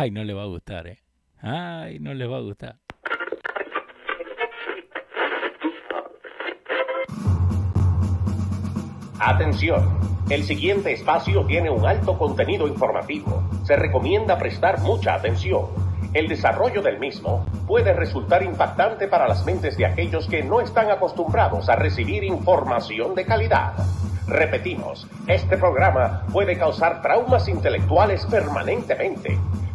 Ay, no le va a gustar, ¿eh? Ay, no le va a gustar. Atención, el siguiente espacio tiene un alto contenido informativo. Se recomienda prestar mucha atención. El desarrollo del mismo puede resultar impactante para las mentes de aquellos que no están acostumbrados a recibir información de calidad. Repetimos, este programa puede causar traumas intelectuales permanentemente.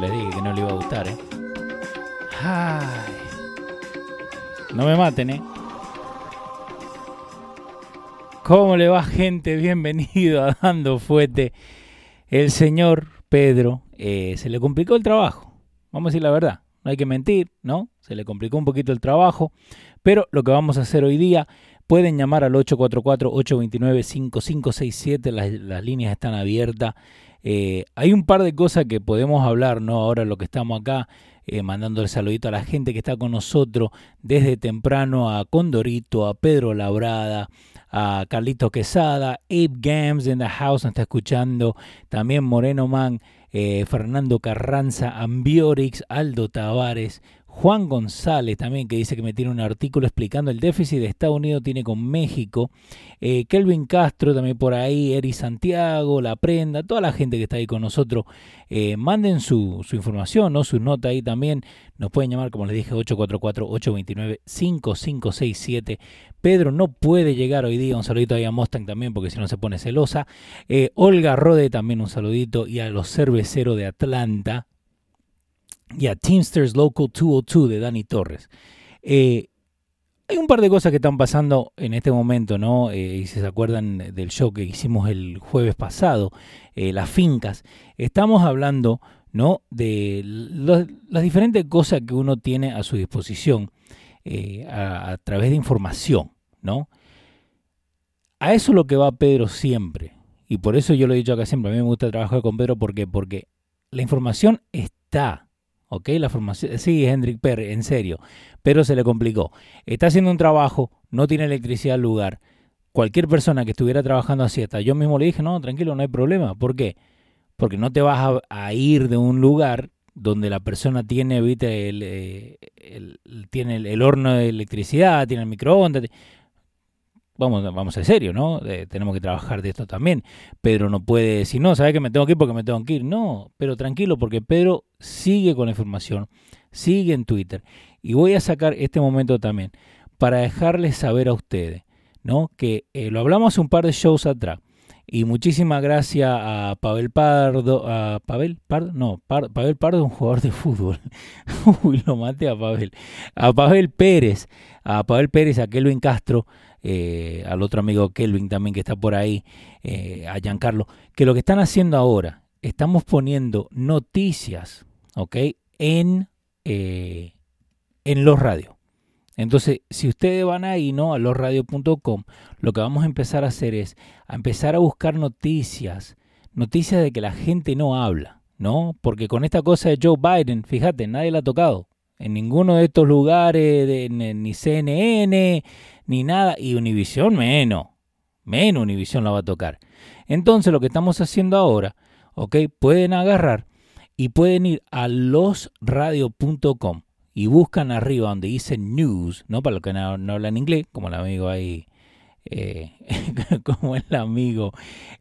Le dije que no le iba a gustar, ¿eh? Ay. No me maten, ¿eh? ¿Cómo le va, gente? Bienvenido a Dando Fuete. El señor Pedro eh, se le complicó el trabajo. Vamos a decir la verdad. No hay que mentir, ¿no? Se le complicó un poquito el trabajo. Pero lo que vamos a hacer hoy día, pueden llamar al 844-829-5567. Las, las líneas están abiertas. Eh, hay un par de cosas que podemos hablar, ¿no? Ahora lo que estamos acá, eh, mandándole saludito a la gente que está con nosotros desde temprano, a Condorito, a Pedro Labrada, a Carlito Quesada, Abe Gams in the house, nos está escuchando, también Moreno Man, eh, Fernando Carranza, Ambiorix, Aldo Tavares, Juan González también, que dice que me tiene un artículo explicando el déficit de Estados Unidos tiene con México. Eh, Kelvin Castro también por ahí, Eri Santiago, La Prenda, toda la gente que está ahí con nosotros. Eh, manden su, su, información, ¿no? su nota ahí también. Nos pueden llamar, como les dije, 844-829-5567. Pedro no puede llegar hoy día. Un saludito ahí a Mustang también, porque si no se pone celosa. Eh, Olga Rode también un saludito. Y a los cerveceros de Atlanta, y a Teamsters Local 202 de Dani Torres. Eh, hay un par de cosas que están pasando en este momento, ¿no? Eh, y si se acuerdan del show que hicimos el jueves pasado, eh, las fincas, estamos hablando, ¿no? De las diferentes cosas que uno tiene a su disposición a, a, través de información, ¿no? A eso es lo que va Pedro siempre. Y por eso yo lo he dicho acá siempre, a mí me gusta trabajar con Pedro, ¿por qué? Porque la información está, ¿ok? La formación, sí, Hendrik Perry, en serio, pero se le complicó. Está haciendo un trabajo, no tiene electricidad al lugar. Cualquier persona que estuviera trabajando así, hasta yo mismo le dije, no, tranquilo, no hay problema. ¿Por qué? Porque no te vas a, ir de un lugar donde la persona tiene, ¿viste? El tiene el, horno de electricidad, tiene el microondas. Vamos, vamos en serio, ¿no? Eh, tenemos que trabajar de esto también. Pedro no puede decir, no, ¿sabes que me tengo que ir porque me tengo que ir? No, pero tranquilo, porque Pedro sigue con la información, sigue en Twitter. Y voy a sacar este momento también para dejarles saber a ustedes, ¿no? Que eh, lo hablamos un par de shows atrás. Y muchísimas gracias a Pavel Pardo, a Pavel Pardo, no, Pavel Pardo es un jugador de fútbol. Uy, lo maté a Pavel. A Pavel Pérez, a Pavel Pérez, a Kelvin Castro, eh, al otro amigo Kelvin también que está por ahí, eh, a Giancarlo, que lo que están haciendo ahora, estamos poniendo noticias, ¿ok? En, eh, en los radios. Entonces, si ustedes van ahí, ¿no? A losradios.com, lo que vamos a empezar a hacer es a empezar a buscar noticias, noticias de que la gente no habla, ¿no? Porque con esta cosa de Joe Biden, fíjate, nadie la ha tocado. En ninguno de estos lugares, de, ni CNN, ni nada, y Univision menos, menos Univision la va a tocar. Entonces, lo que estamos haciendo ahora, ¿ok? Pueden agarrar y pueden ir a losradio.com y buscan arriba donde dice news, ¿no? Para los que no, no hablan inglés, como el amigo ahí, eh, como el amigo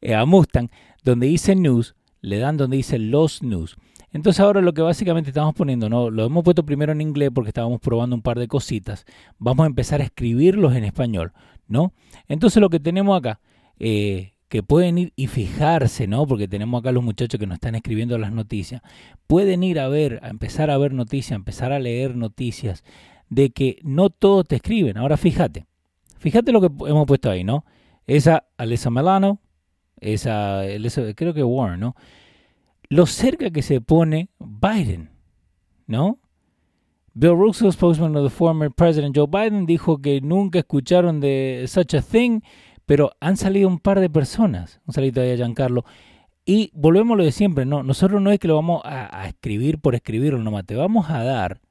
eh, a Mustang, donde dice news, le dan donde dice los news. Entonces ahora lo que básicamente estamos poniendo, ¿no? Lo hemos puesto primero en inglés porque estábamos probando un par de cositas. Vamos a empezar a escribirlos en español, ¿no? Entonces lo que tenemos acá, eh, que pueden ir y fijarse, ¿no? Porque tenemos acá los muchachos que nos están escribiendo las noticias. Pueden ir a ver, a empezar a ver noticias, a empezar a leer noticias de que no todos te escriben. Ahora fíjate, fíjate lo que hemos puesto ahí, ¿no? Esa Alessa Melano, esa, creo que Warren, ¿no? Lo cerca que se pone Biden, ¿no? Bill Russell, spokesman of the former President Joe Biden, dijo que nunca escucharon de such a thing, pero han salido un par de personas. Un salito a Giancarlo. Y volvemos a lo de siempre, ¿no? Nosotros no es que lo vamos a, escribir por escribirlo nomás, te vamos a dar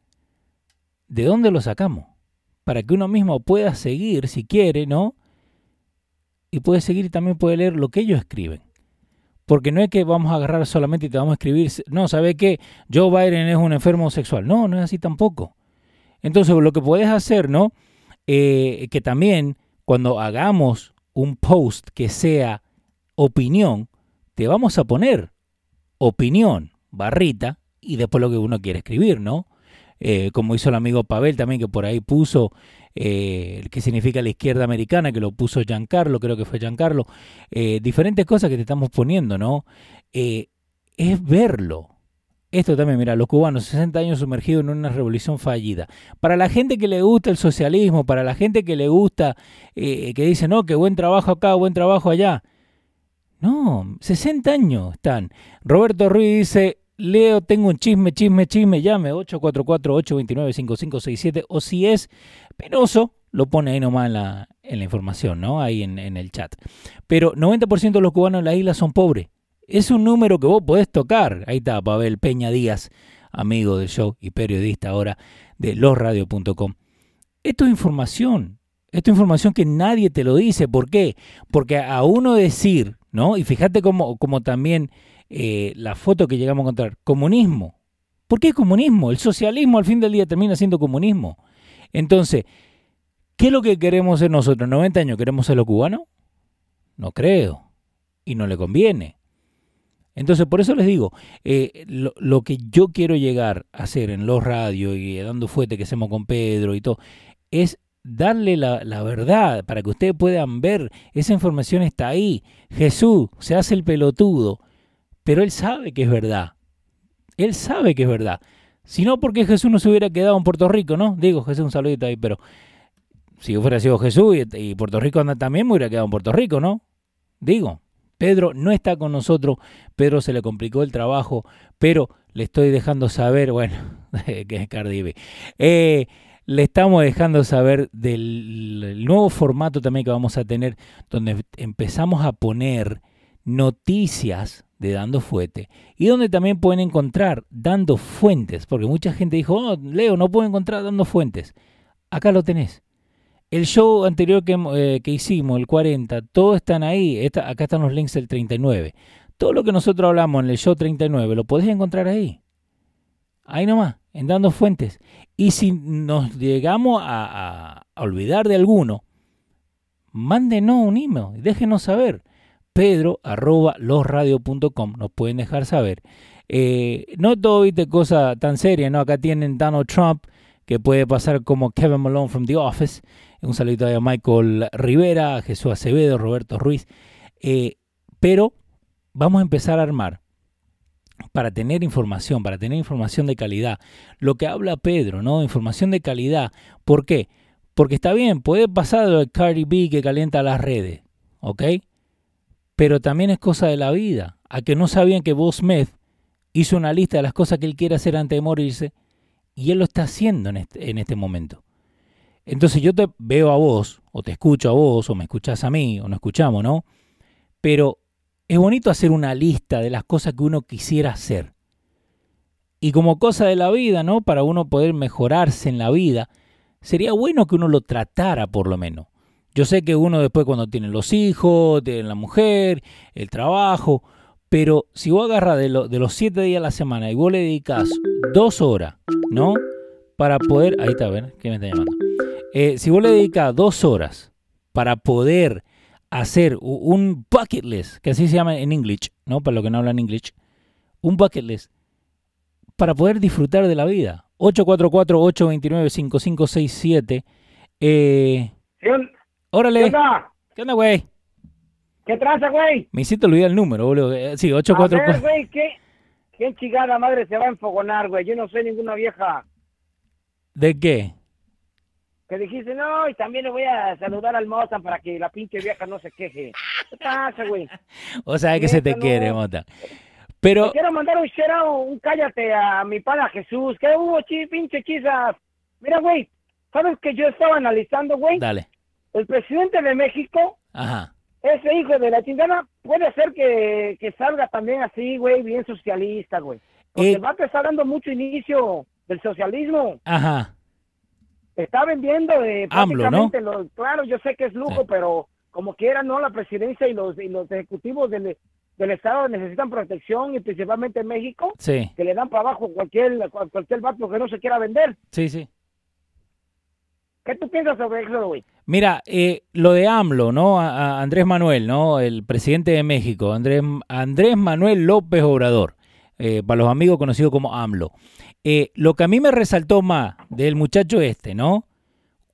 de dónde lo sacamos. Para que uno mismo pueda seguir, si quiere, ¿no? Y puede seguir y también puede leer lo que ellos escriben. Porque no es que vamos a agarrar solamente y te vamos a escribir, no, ¿sabe qué? Joe Biden es un enfermo sexual. No, no es así tampoco. Entonces, lo que puedes hacer, ¿no? Eh, que también cuando hagamos un post que sea opinión, te vamos a poner opinión, barrita, y después lo que uno quiere escribir, ¿no? Eh, como hizo el amigo Pavel también, que por ahí puso eh, que significa la izquierda americana, que lo puso Giancarlo, creo que fue Giancarlo, eh, diferentes cosas que te estamos poniendo, ¿no? Eh, es verlo. Esto también, mira, los cubanos, 60 años sumergidos en una revolución fallida. Para la gente que le gusta el socialismo, para la gente que le gusta, que dice, no, que buen trabajo acá, buen trabajo allá. No, 60 años están. Roberto Ruiz dice, Leo, tengo un chisme, chisme, chisme, llame 844-829-5567 o si es penoso, lo pone ahí nomás en la, la información, ¿no? Ahí en, en, el chat. Pero 90% de los cubanos en la isla son pobres. Es un número que vos podés tocar. Ahí está Pavel Peña Díaz, amigo del show y periodista ahora de losradio.com. Esto es información. Esto es información que nadie te lo dice. ¿Por qué? Porque a uno decir, ¿no? Y fíjate cómo, cómo también eh, la foto que llegamos a encontrar, comunismo. ¿Por qué comunismo? El socialismo al fin del día termina siendo comunismo. Entonces, ¿qué es lo que queremos ser nosotros? ¿90 años queremos ser los cubanos? No creo. Y no le conviene. Entonces, por eso les digo, eh, lo, que yo quiero llegar a hacer en los radios y dando fuerte que hacemos con Pedro y todo, es darle la, la, verdad para que ustedes puedan ver, esa información está ahí. Jesús se hace el pelotudo pero él sabe que es verdad. Él sabe que es verdad. Si no, porque Jesús no se hubiera quedado en Puerto Rico, ¿no? Digo, Jesús, un saludito ahí, pero si hubiera sido Jesús y, Puerto Rico anda también, me hubiera quedado en Puerto Rico, ¿no? Digo, Pedro no está con nosotros, Pedro se le complicó el trabajo, pero le estoy dejando saber, bueno, que es Cardi B. Eh, le estamos dejando saber del nuevo formato también que vamos a tener, donde empezamos a poner noticias de Dando Fuete y donde también pueden encontrar Dando Fuentes, porque mucha gente dijo, oh, Leo, no puedo encontrar Dando Fuentes. Acá lo tenés. El show anterior que, eh, que hicimos, el 40, todos están ahí. acá están los links del 39. Todo lo que nosotros hablamos en el show 39 lo podés encontrar ahí. Ahí nomás, en Dando Fuentes. Y si nos llegamos a, a olvidar de alguno, mándenos un email, déjenos saber pedro arroba losradio.com, nos pueden dejar saber. Eh, no todo viste cosa tan seria, ¿no? Acá tienen Donald Trump, que puede pasar como Kevin Malone from The Office. Un saludo a Michael Rivera, a Jesús Acevedo, Roberto Ruiz. Eh, pero vamos a empezar a armar para tener información, para tener información de calidad. Lo que habla Pedro, ¿no? Información de calidad. ¿Por qué? Porque está bien, puede pasar lo de Cardi B que calienta las redes, ¿ok? Pero también es cosa de la vida. A que no sabían que Bob Smith hizo una lista de las cosas que él quiere hacer antes de morirse y él lo está haciendo en este, en este momento. Entonces yo te veo a vos, o te escucho a vos, o me escuchás a mí, o no escuchamos, ¿no? Pero es bonito hacer una lista de las cosas que uno quisiera hacer. Y como cosa de la vida, ¿no? Para uno poder mejorarse en la vida, sería bueno que uno lo tratara por lo menos. Yo sé que uno después cuando tiene los hijos, tiene la mujer, el trabajo, pero si vos agarras de, de los siete días a la semana y vos le dedicas dos horas, ¿no? Para poder, ahí está, a ver, ¿qué me está llamando? Eh, si vos le dedicas dos horas para poder hacer un bucket list, que así se llama en inglés, ¿no? Para los que no hablan inglés, un bucket list, para poder disfrutar de la vida. 844-829-5567. Eh, Órale. ¿Qué onda? ¿Qué onda, güey? ¿Qué traza, güey? Me hiciste olvidar el número, boludo. Eh, sí, 844. güey, ¿qué, ¿qué chingada madre se va a enfogonar, güey? Yo no soy ninguna vieja. ¿De qué? que dijiste, no, y también le voy a saludar al Mozart para que la pinche vieja no se queje. ¿Qué pasa, güey? O sea que se te no. quiere, Mota. Pero, quiero mandar un shout out, un cállate a mi pana Jesús. ¿Qué hubo, chi, pinche chisas? Mira, güey, ¿sabes que yo estaba analizando, güey? dale. El presidente de México, Ajá. ese hijo de la chingada, puede ser que, que salga también así, güey, bien socialista, güey. Porque Eh. el vato está dando mucho inicio del socialismo. Ajá. Está vendiendo eh, AMLO, prácticamente lo- claro, yo sé que es lujo, Sí. pero como quiera, no, la presidencia y los, y los ejecutivos del, del Estado necesitan protección y principalmente en México, Sí, que le dan para abajo cualquier, cual- cualquier vato que no se quiera vender. sí, sí. ¿Qué tú piensas sobre eso, güey? Mira, eh, lo de AMLO, ¿no? A, a Andrés Manuel, ¿no? El presidente de México, Andrés, Andrés Manuel López Obrador, eh, para los amigos conocido como AMLO. Eh, lo que a mí me resaltó más del muchacho este, ¿no?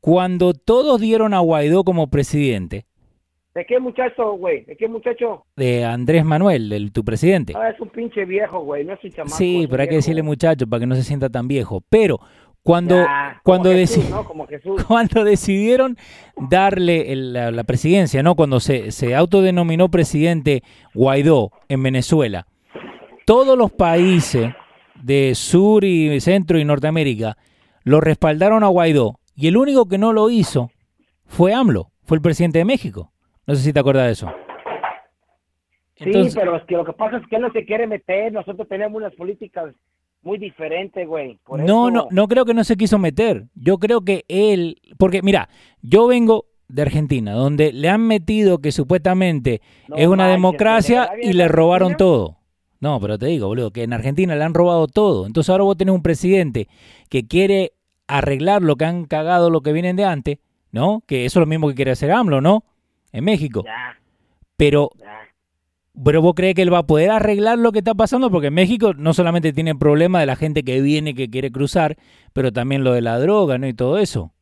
Cuando todos dieron a Guaidó como presidente, ¿De qué muchacho, güey? ¿De qué muchacho? de Andrés Manuel, del, tu presidente. Ah, es un pinche viejo, güey, no es un chamaco. Sí, pero hay que decirle muchacho para que no se sienta tan viejo. Pero cuando, Ya, cuando, como Jesús, deci- ¿no? Como Jesús. cuando decidieron darle el- la, la presidencia, ¿no? Cuando se, se autodenominó presidente Guaidó en Venezuela, todos los países de Sur y Centro y Norteamérica lo respaldaron a Guaidó y el único que no lo hizo fue AMLO, fue el presidente de México. No sé si te acuerdas de eso. Sí, pero es que lo que pasa es que él no se quiere meter. Nosotros tenemos unas políticas muy diferentes, güey. Por No, eso- no, no creo que no se quiso meter. Yo creo que él, porque mira, yo vengo de Argentina, donde le han metido que supuestamente No es una manches, democracia ¿de verdad y le robaron todo. No, pero te digo, boludo, que en Argentina le han robado todo. Entonces ahora vos tenés un presidente que quiere arreglar lo que han cagado, lo que vienen de antes, ¿no? Que eso es lo mismo que quiere hacer AMLO, ¿no? En México. Ya, Pero ya. Pero vos crees que él va a poder arreglar lo que está pasando, porque en México no solamente tiene el problema de la gente que viene, que quiere cruzar, pero también lo de la droga, ¿no? Y todo eso.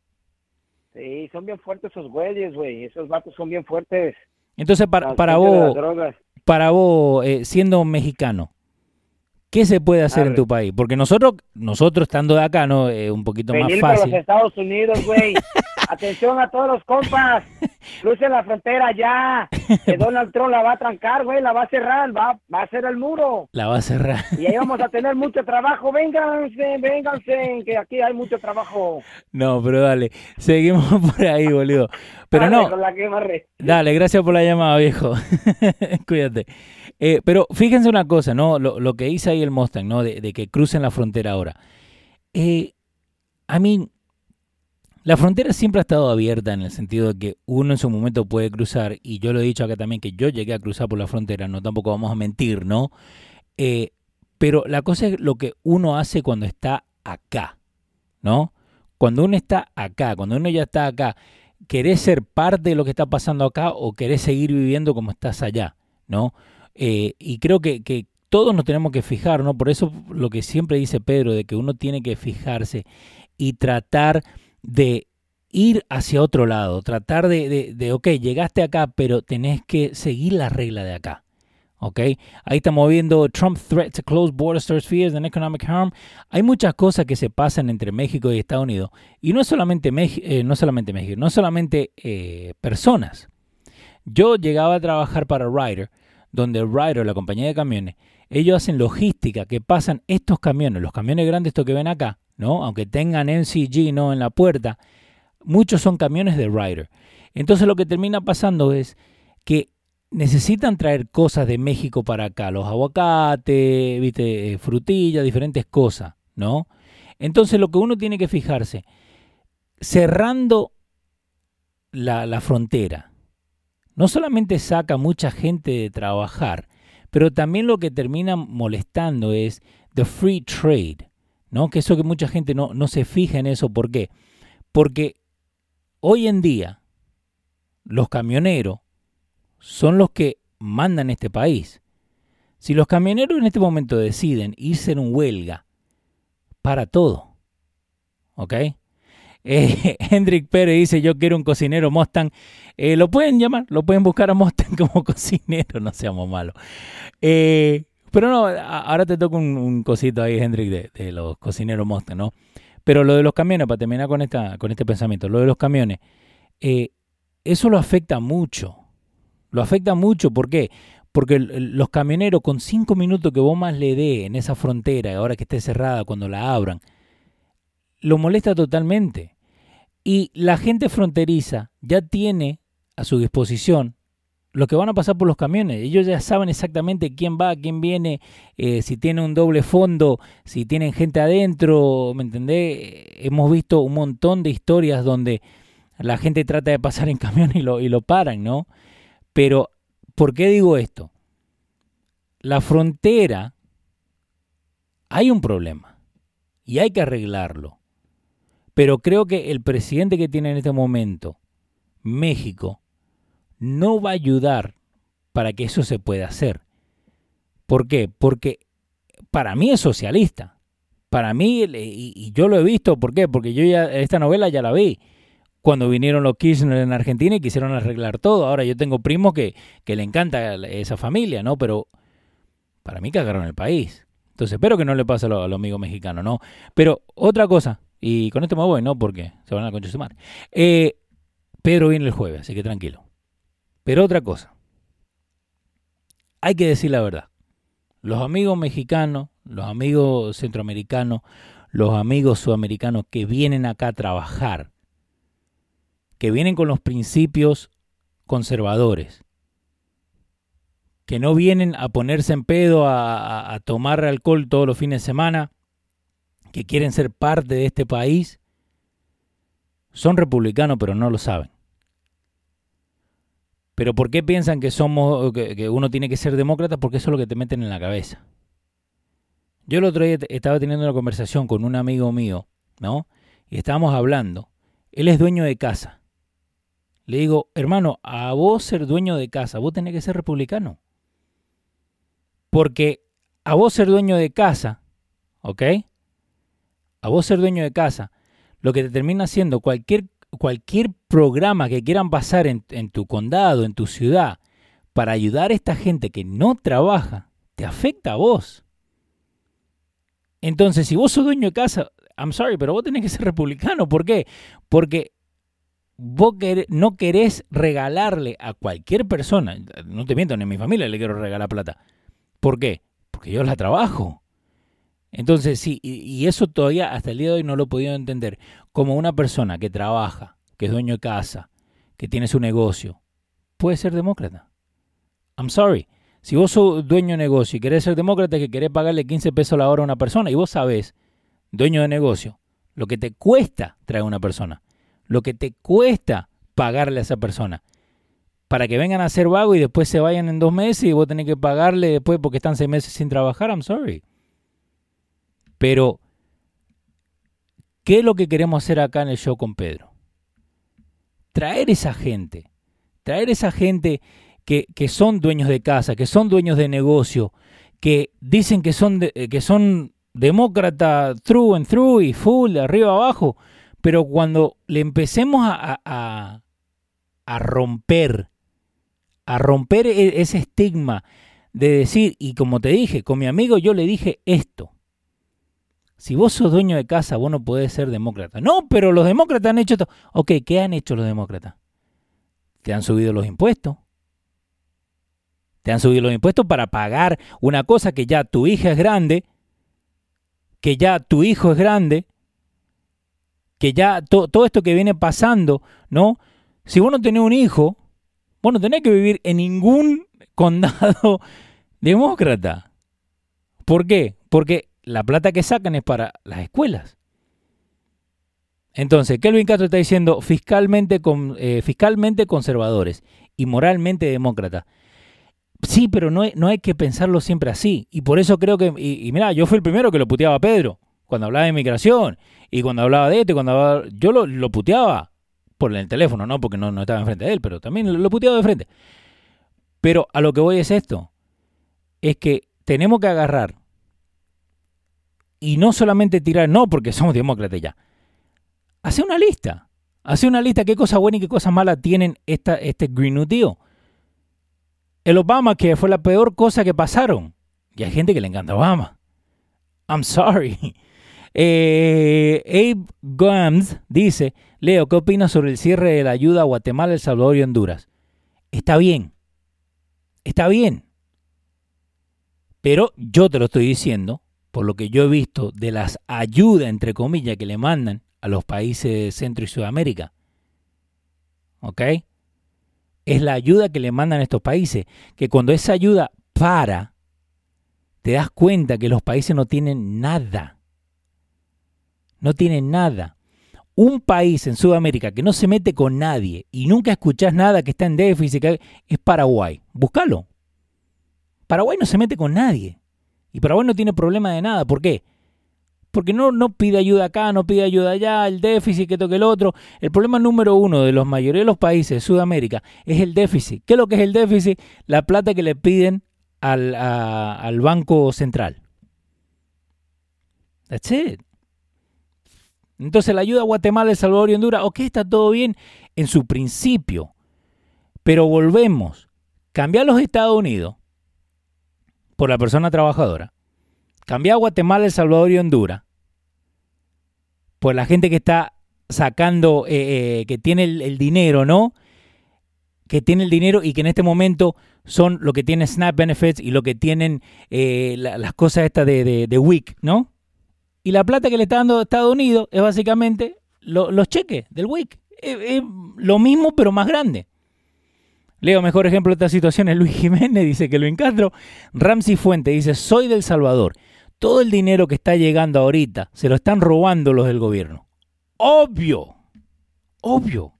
Sí, son bien fuertes esos güeyes, güey. Esos vatos son bien fuertes. Entonces, para, para vos, para vos, eh, siendo mexicano, ¿qué se puede hacer en tu país? Porque nosotros, nosotros estando de acá, ¿no? Es un poquito más Venir para fácil. los Estados Unidos, güey. Atención a todos los compas. Crucen la frontera ya. Que Donald Trump la va a trancar, güey. La va a cerrar. Va, va a hacer el muro. La va a cerrar. Y ahí vamos a tener mucho trabajo. Vénganse, vénganse. Que aquí hay mucho trabajo. No, pero dale, seguimos por ahí, boludo. Pero no. Dale, gracias por la llamada, viejo. Cuídate. Eh, pero fíjense una cosa, ¿no? Lo, lo que dice ahí el Mustang, ¿no? De, de que crucen la frontera ahora. Eh, a mí, la frontera siempre ha estado abierta en el sentido de que uno en su momento puede cruzar, y yo lo he dicho acá también, que yo llegué a cruzar por la frontera, no tampoco vamos a mentir, ¿no? Eh, pero la cosa es lo que uno hace cuando está acá, ¿no? Cuando uno está acá, cuando uno ya está acá, ¿querés ser parte de lo que está pasando acá o querés seguir viviendo como estás allá? ¿No? Eh, y creo que, que todos nos tenemos que fijar, ¿no? Por eso lo que siempre dice Pedro, de que uno tiene que fijarse y tratar de ir hacia otro lado, tratar de, de, de, ok, llegaste acá, pero tenés que seguir la regla de acá. ¿ok? Ahí estamos viendo Trump threat to close borders fears and economic harm. Hay muchas cosas que se pasan entre México y Estados Unidos. Y no solamente, eh, solamente México, no solamente eh, personas. Yo llegaba a trabajar para Ryder, donde Ryder, la compañía de camiones, ellos hacen logística que pasan estos camiones, los camiones grandes estos que ven acá, ¿no? Aunque tengan MCG no en la puerta, muchos son camiones de Ryder. Entonces lo que termina pasando es que necesitan traer cosas de México para acá, los aguacates, viste, eh, frutillas, diferentes cosas, ¿no? Entonces lo que uno tiene que fijarse, cerrando la, la frontera, no solamente saca mucha gente de trabajar, pero también lo que termina molestando es the free trade, ¿no? Que eso que mucha gente no, no se fija en eso, ¿por qué? Porque hoy en día los camioneros son los que mandan este país. Si los camioneros en este momento deciden irse en huelga, para todo. ¿Ok? Eh, Hendrik Pérez dice, yo quiero un cocinero Mustang. Eh, lo pueden llamar, lo pueden buscar a Mustang como cocinero, no seamos malos. Eh, pero no, ahora te toca un, un cosito ahí, Hendrik, de, los cocineros Mustang, ¿no? Pero lo de los camiones, para terminar con, esta, con este pensamiento, lo de los camiones, eh, eso lo afecta mucho. Lo afecta mucho, ¿por qué? Porque los camioneros con cinco minutos que vos más le dé en esa frontera, ahora que esté cerrada, cuando la abran, lo molesta totalmente. Y la gente fronteriza ya tiene a su disposición los que van a pasar por los camiones. Ellos ya saben exactamente quién va, quién viene, eh, si tiene un doble fondo, si tienen gente adentro, ¿me entendés? Hemos visto un montón de historias donde la gente trata de pasar en camión y lo, y lo paran, ¿no? Pero, ¿por qué digo esto? La frontera, hay un problema y hay que arreglarlo. Pero creo que el presidente que tiene en este momento, México, no va a ayudar para que eso se pueda hacer. ¿Por qué? Porque para mí es socialista. Para mí, y, yo lo he visto, ¿por qué? Porque yo ya esta novela ya la vi. Cuando vinieron los Kirchner en Argentina y quisieron arreglar todo. Ahora yo tengo primos que, que le encanta esa familia, ¿no? Pero para mí cagaron el país. Entonces espero que no le pase a los, amigos mexicanos, ¿no? Pero otra cosa, y con esto me voy, ¿no? Porque se van a concha su madre. Eh, Pedro viene el jueves, así que tranquilo. Pero otra cosa, hay que decir la verdad. Los amigos mexicanos, los amigos centroamericanos, los amigos sudamericanos que vienen acá a trabajar, que vienen con los principios conservadores, que no vienen a ponerse en pedo a, tomar alcohol todos los fines de semana, que quieren ser parte de este país, son republicanos pero no lo saben. Pero ¿por qué piensan que somos que, uno tiene que ser demócrata? Porque eso es lo que te meten en la cabeza. Yo el otro día estaba teniendo una conversación con un amigo mío, ¿no? Y estábamos hablando. Él es dueño de casa. Le digo, hermano, a vos ser dueño de casa, vos tenés que ser republicano. Porque a vos ser dueño de casa, ¿ok? A vos ser dueño de casa, lo que te termina haciendo cualquier cualquier programa que quieran pasar en, tu condado, en tu ciudad, para ayudar a esta gente que no trabaja, te afecta a vos. Entonces, si vos sos dueño de casa, I'm sorry, pero vos tenés que ser republicano. ¿Por qué? Porque vos no querés regalarle a cualquier persona, no te miento, ni a mi familia le quiero regalar plata. ¿Por qué? Porque yo la trabajo. Entonces, sí, y, eso todavía hasta el día de hoy no lo he podido entender. Como una persona que trabaja, que es dueño de casa, que tiene su negocio, puede ser demócrata. I'm sorry. Si vos sos dueño de negocio y querés ser demócrata, que querés pagarle 15 pesos la hora a una persona, y vos sabés, dueño de negocio, lo que te cuesta traer a una persona, lo que te cuesta pagarle a esa persona, para que vengan a ser vago y después se vayan en dos meses y vos tenés que pagarle después porque están seis meses sin trabajar, I'm sorry. Pero, ¿qué es lo que queremos hacer acá en el show con Pedro? Traer esa gente, traer esa gente que, son dueños de casa, que son dueños de negocio, que dicen que son, que son demócratas through and through y full, arriba abajo, pero cuando le empecemos a, a, a romper, a romper e, ese estigma de decir, y como te dije, con mi amigo yo le dije esto, si vos sos dueño de casa, vos no podés ser demócrata. No, pero los demócratas han hecho esto. Ok, ¿qué han hecho los demócratas? Te han subido los impuestos. Te han subido los impuestos para pagar una cosa que ya tu hija es grande, que ya tu hijo es grande, que ya todo esto que viene pasando, ¿no? Si vos no tenés un hijo, vos no tenés que vivir en ningún condado demócrata. ¿Por qué? Porque la plata que sacan es para las escuelas. Entonces, Kelvin Castro está diciendo fiscalmente, eh, fiscalmente conservadores y moralmente demócratas. Sí, pero no no hay que pensarlo siempre así. Y por eso creo que, y, mira, yo fui el primero que lo puteaba a Pedro, cuando hablaba de inmigración, y cuando hablaba de esto, cuando yo lo, puteaba por el teléfono, no porque no, no estaba enfrente de él, pero también lo, lo puteaba de frente. Pero a lo que voy es esto, es que tenemos que agarrar y no solamente tirar, no, porque somos demócratas ya. Hace una lista. Hace una lista qué cosas buenas y qué cosas malas tienen esta, este Green New Deal. El Obama, que fue la peor cosa que pasaron. Y hay gente que le encanta Obama. I'm sorry. Eh, Abe Gams dice, Leo, ¿qué opinas sobre el cierre de la ayuda a Guatemala, El Salvador y Honduras? Está bien, está bien. Pero yo te lo estoy diciendo, por lo que yo he visto de las ayudas, entre comillas, que le mandan a los países de Centro y Sudamérica. ¿Ok? Es la ayuda que le mandan a estos países, que cuando esa ayuda para, te das cuenta que los países no tienen nada. No tienen nada. Un país en Sudamérica que no se mete con nadie y nunca escuchás nada que está en déficit es Paraguay. Búscalo. Paraguay no se mete con nadie. Y Paraguay no tiene problema de nada. ¿Por qué? Porque no, no pide ayuda acá, no pide ayuda allá, el déficit, que toque el otro. El problema número uno de los mayoría de los países de Sudamérica es el déficit. ¿Qué es lo que es el déficit? La plata que le piden al, al Banco Central. That's it. Entonces la ayuda a Guatemala, El Salvador y Honduras, ok, está todo bien en su principio. Pero volvemos. Cambiar los Estados Unidos por la persona trabajadora. Cambiar a Guatemala, El Salvador y Honduras por la gente que está sacando, eh, eh, que tiene el, dinero, ¿no? Que tiene el dinero y que en este momento son lo que tiene SNAP Benefits y lo que tienen eh, las cosas estas de, WIC, ¿no? Y la plata que le está dando Estados Unidos es básicamente los cheques del WIC. Es, lo mismo, pero más grande. Leo, mejor ejemplo de esta situación es Luis Jiménez, dice que lo Castro. Ramsey Fuente dice, soy del Salvador todo el dinero que está llegando ahorita se lo están robando los del gobierno. Obvio, obvio.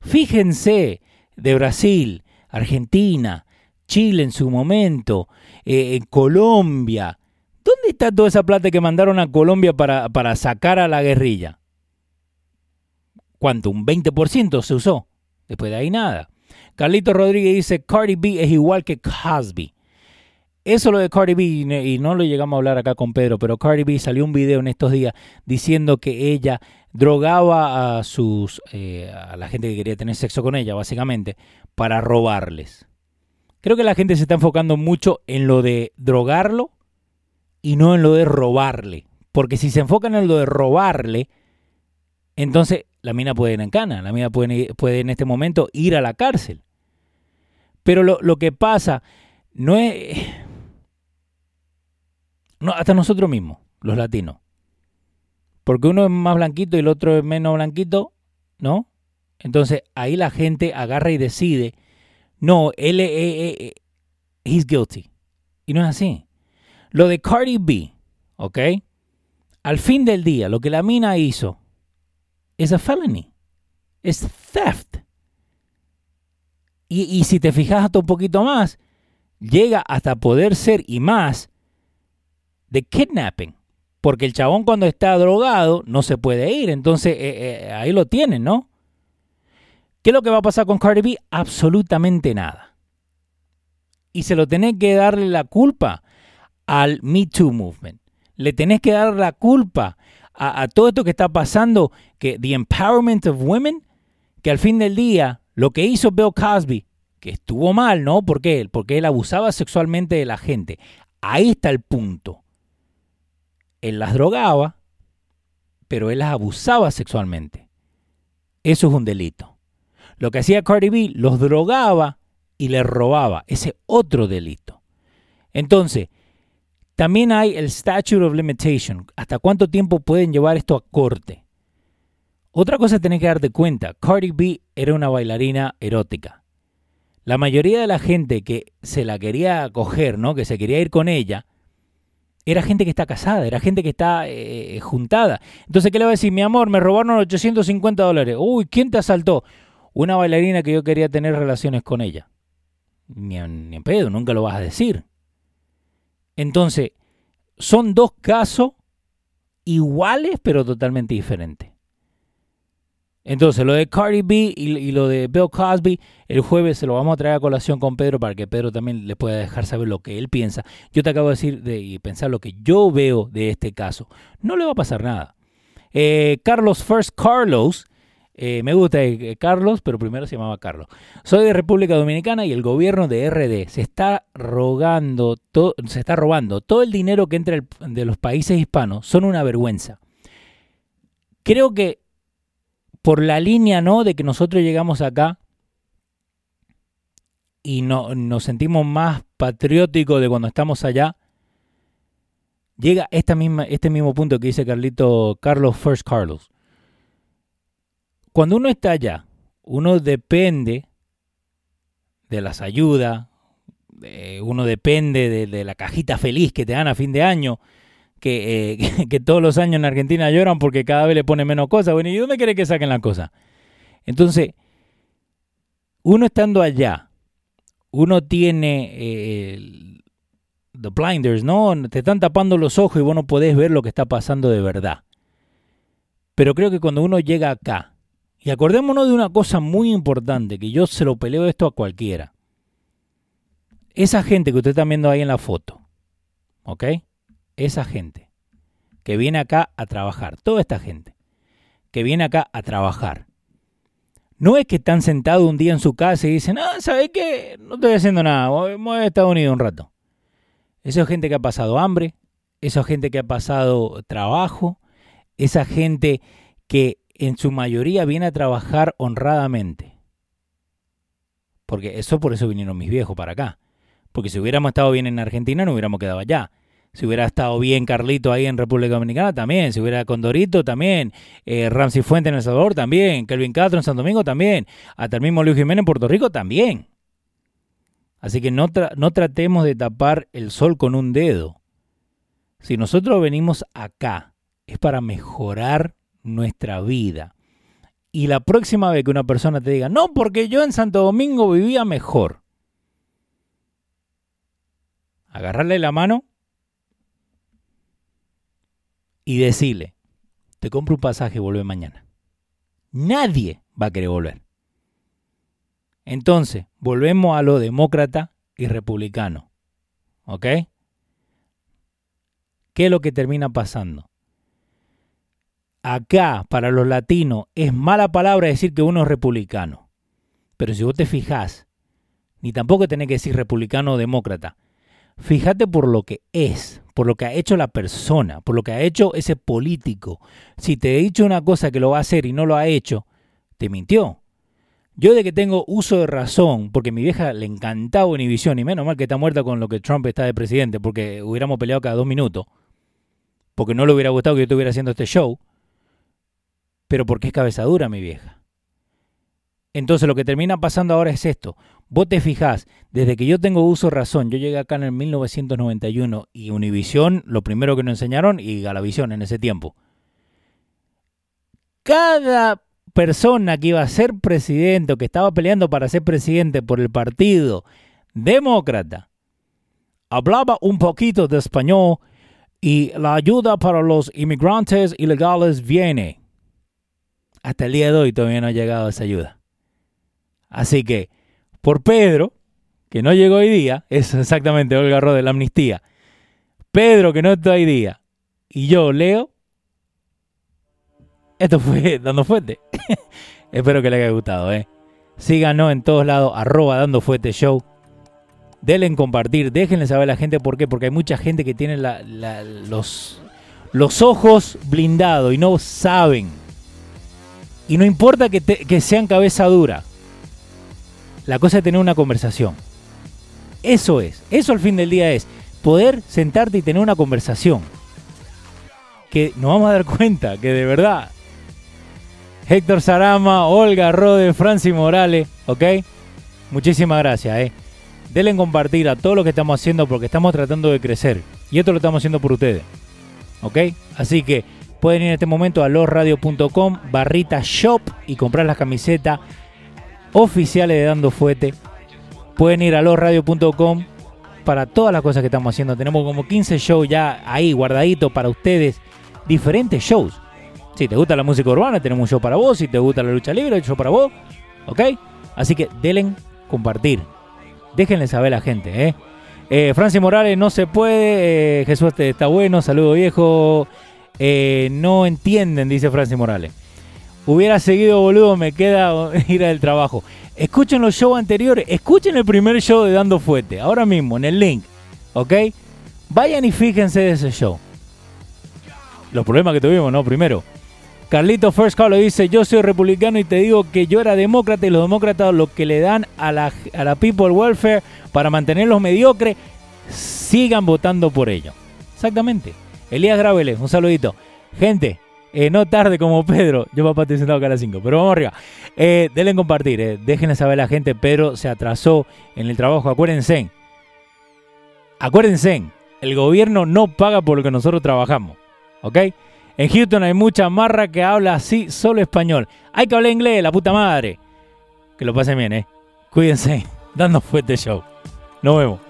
Fíjense de Brasil, Argentina, Chile en su momento, eh, Colombia. ¿Dónde está toda esa plata que mandaron a Colombia para, para sacar a la guerrilla? ¿Cuánto? Un 20% se usó. Después de ahí nada. Carlito Rodríguez dice, Cardi B es igual que Cosby. Eso lo de Cardi B, y no lo llegamos a hablar acá con Pedro, pero Cardi B salió un video en estos días diciendo que ella drogaba a sus eh, a la gente que quería tener sexo con ella, básicamente, para robarles. Creo que la gente se está enfocando mucho en lo de drogarlo y no en lo de robarle. Porque si se enfocan en lo de robarle, entonces la mina puede ir en cana, la mina puede, puede en este momento ir a la cárcel. Pero lo, lo que pasa no es no, hasta nosotros mismos, los latinos. Porque uno es más blanquito y el otro es menos blanquito, ¿no? Entonces ahí la gente agarra y decide, no, él es, es, he's guilty. Y no es así. Lo de Cardi B, ¿ok? Al fin del día, lo que la mina hizo es a felony. Es theft. Y, si te fijas hasta un poquito más, llega hasta poder ser y más de kidnapping. Porque el chabón cuando está drogado no se puede ir. Entonces eh, eh, ahí lo tienen, ¿no? ¿Qué es lo que va a pasar con Cardi B? Absolutamente nada. Y se lo tenés que darle la culpa al Me Too Movement. Le tenés que dar la culpa a, a todo esto que está pasando, que the empowerment of women, que al fin del día lo que hizo Bill Cosby, que estuvo mal, ¿no? ¿Por qué? Porque él abusaba sexualmente de la gente. Ahí está el punto él las drogaba, pero él las abusaba sexualmente. Eso es un delito. Lo que hacía Cardi B, los drogaba y les robaba. Ese otro delito. Entonces, también hay el statute of limitation. ¿Hasta cuánto tiempo pueden llevar esto a corte? Otra cosa tenés que darte cuenta. Cardi B era una bailarina erótica. La mayoría de la gente que se la quería coger, ¿no? Que se quería ir con ella, era gente que está casada, era gente que está eh, juntada. Entonces, ¿qué le va a decir? Mi amor, me robaron 850 dólares. Uy, ¿quién te asaltó? Una bailarina que yo quería tener relaciones con ella. Ni en, ni en pedo, nunca lo vas a decir. Entonces, son dos casos iguales, pero totalmente diferentes. Entonces, lo de Cardi B y, lo de Bill Cosby, el jueves se lo vamos a traer a colación con Pedro para que Pedro también le pueda dejar saber lo que él piensa. Yo te acabo de decir de, y pensar lo que yo veo de este caso. No le va a pasar nada. Eh, Carlos First Carlos Eh, me gusta eh, Carlos, pero primero se llamaba Carlos. Soy de República Dominicana y el gobierno de RD se está rogando, se está robando todo el dinero que entra de los países hispanos. Son una vergüenza. Creo que por la línea, ¿no? De que nosotros llegamos acá y no, nos sentimos más patrióticos de cuando estamos allá. Llega esta misma, este mismo punto que dice Carlito, Carlos First Carlos cuando uno está allá, uno depende de las ayudas, uno depende de, la cajita feliz que te dan a fin de año, que, eh, todos los años en Argentina lloran porque cada vez le pone menos cosas. Bueno, ¿y dónde quiere que saquen las cosas? Entonces, uno estando allá, uno tiene eh, the blinders, ¿no? Te están tapando los ojos y vos no podés ver lo que está pasando de verdad. Pero creo que cuando uno llega acá, y acordémonos de una cosa muy importante, que yo se lo peleo esto a cualquiera. Esa gente que usted está viendo ahí en la foto, ¿ok? Esa gente que viene acá a trabajar, toda esta gente que viene acá a trabajar, no es que están sentados un día en su casa y dicen, ah, ¿sabes qué? No estoy haciendo nada, voy a Estados Unidos un rato. Esa es gente que ha pasado hambre, esa gente que ha pasado trabajo, esa gente que en su mayoría viene a trabajar honradamente. Porque eso por eso vinieron mis viejos para acá. Porque si hubiéramos estado bien en Argentina no hubiéramos quedado allá. Si hubiera estado bien Carlito ahí en República Dominicana, también. Si hubiera Condorito, también. Eh, Ramsey Fuente en El Salvador, también. Kelvin Castro en San Domingo, también. Hasta el mismo Luis Jiménez en Puerto Rico, también. Así que no, no tratemos de tapar el sol con un dedo. Si nosotros venimos acá, es para mejorar nuestra vida. Y la próxima vez que una persona te diga, no, porque yo en Santo Domingo vivía mejor, agarrarle la mano y decirle, te compro un pasaje y vuelve mañana. Nadie va a querer volver. Entonces, volvemos a lo demócrata y republicano. ¿Ok? ¿Qué es lo que termina pasando? acá para los latinos es mala palabra decir que uno es republicano. Pero si vos te fijás, ni tampoco tenés que decir republicano o demócrata. Fíjate por lo que es, por lo que ha hecho la persona, por lo que ha hecho ese político. Si te he dicho una cosa que lo va a hacer y no lo ha hecho, te mintió. Yo de que tengo uso de razón, porque mi vieja le encantaba Univision, y menos mal que está muerta con lo que Trump está de presidente, porque hubiéramos peleado cada dos minutos, porque no le hubiera gustado que yo estuviera haciendo este show, pero porque es cabeza dura mi vieja. Entonces lo que termina pasando ahora es esto. Vos te fijás, desde que yo tengo uso razón, yo llegué acá en el 1991 y Univisión, lo primero que nos enseñaron, y Galavisión en ese tiempo. Cada persona que iba a ser presidente o que estaba peleando para ser presidente por el partido demócrata, hablaba un poquito de español y la ayuda para los inmigrantes ilegales viene hasta el día de hoy todavía no ha llegado esa ayuda. Así que, por Pedro, que no llegó hoy día, es exactamente Olga Rod de la amnistía. Pedro, que no está hoy día, y yo, Leo, esto fue Dando Fuerte. Espero que les haya gustado, ¿eh? Síganos en todos lados, arroba Dando Fuerte Show. Denle en compartir, déjenle saber a la gente por qué, porque hay mucha gente que tiene los, los ojos blindados y no saben y no importa que, que sean cabeza dura. La cosa es tener una conversación. Eso es. Eso al fin del día es. Poder sentarte y tener una conversación. Que nos vamos a dar cuenta que de verdad. Héctor Sarama, Olga Rode, Francis Morales, ¿ok? Muchísimas gracias, ¿eh? Denle en compartir a todo lo que estamos haciendo porque estamos tratando de crecer. Y esto lo estamos haciendo por ustedes. ¿Ok? Así que Pueden ir en este momento a losradio.com, barrita shop y comprar las camisetas oficiales de Dando Fuete. Pueden ir a losradio.com para todas las cosas que estamos haciendo. Tenemos como 15 shows ya ahí guardaditos para ustedes. Diferentes shows. Si te gusta la música urbana, tenemos un show para vos. Si te gusta la lucha libre, un show para vos. ¿Ok? Así que denle compartir. Déjenle saber a la gente, ¿eh? eh Francis Morales no se puede. Eh, Jesús está bueno. Saludo viejo. Eh, no entienden, dice Francis Morales. Hubiera seguido, boludo, me queda ir al trabajo. Escuchen los shows anteriores, escuchen el primer show de Dando Fuete, ahora mismo, en el link, ¿ok? Vayan y fíjense de ese show. Los problemas que tuvimos, ¿no? Primero, Carlito First Call dice, yo soy republicano y te digo que yo era demócrata y los demócratas lo que le dan a la, a la people welfare para mantenerlos mediocres, sigan votando por ello. Exactamente. Elías Graveles, un saludito. Gente, eh, no tarde como Pedro. Yo papá estoy sentado acá a las 5, pero vamos arriba. Eh, denle compartir, eh. déjenle saber a la gente. Pedro se atrasó en el trabajo. Acuérdense. Acuérdense, el gobierno no paga por lo que nosotros trabajamos. ¿Ok? En Houston hay mucha marra que habla así, solo español. Hay que hablar inglés, la puta madre. Que lo pasen bien, ¿eh? Cuídense. Dando fuerte show. Nos vemos.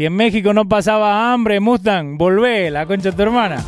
Si en México no pasaba hambre, Mustang, volvé, la concha de tu hermana.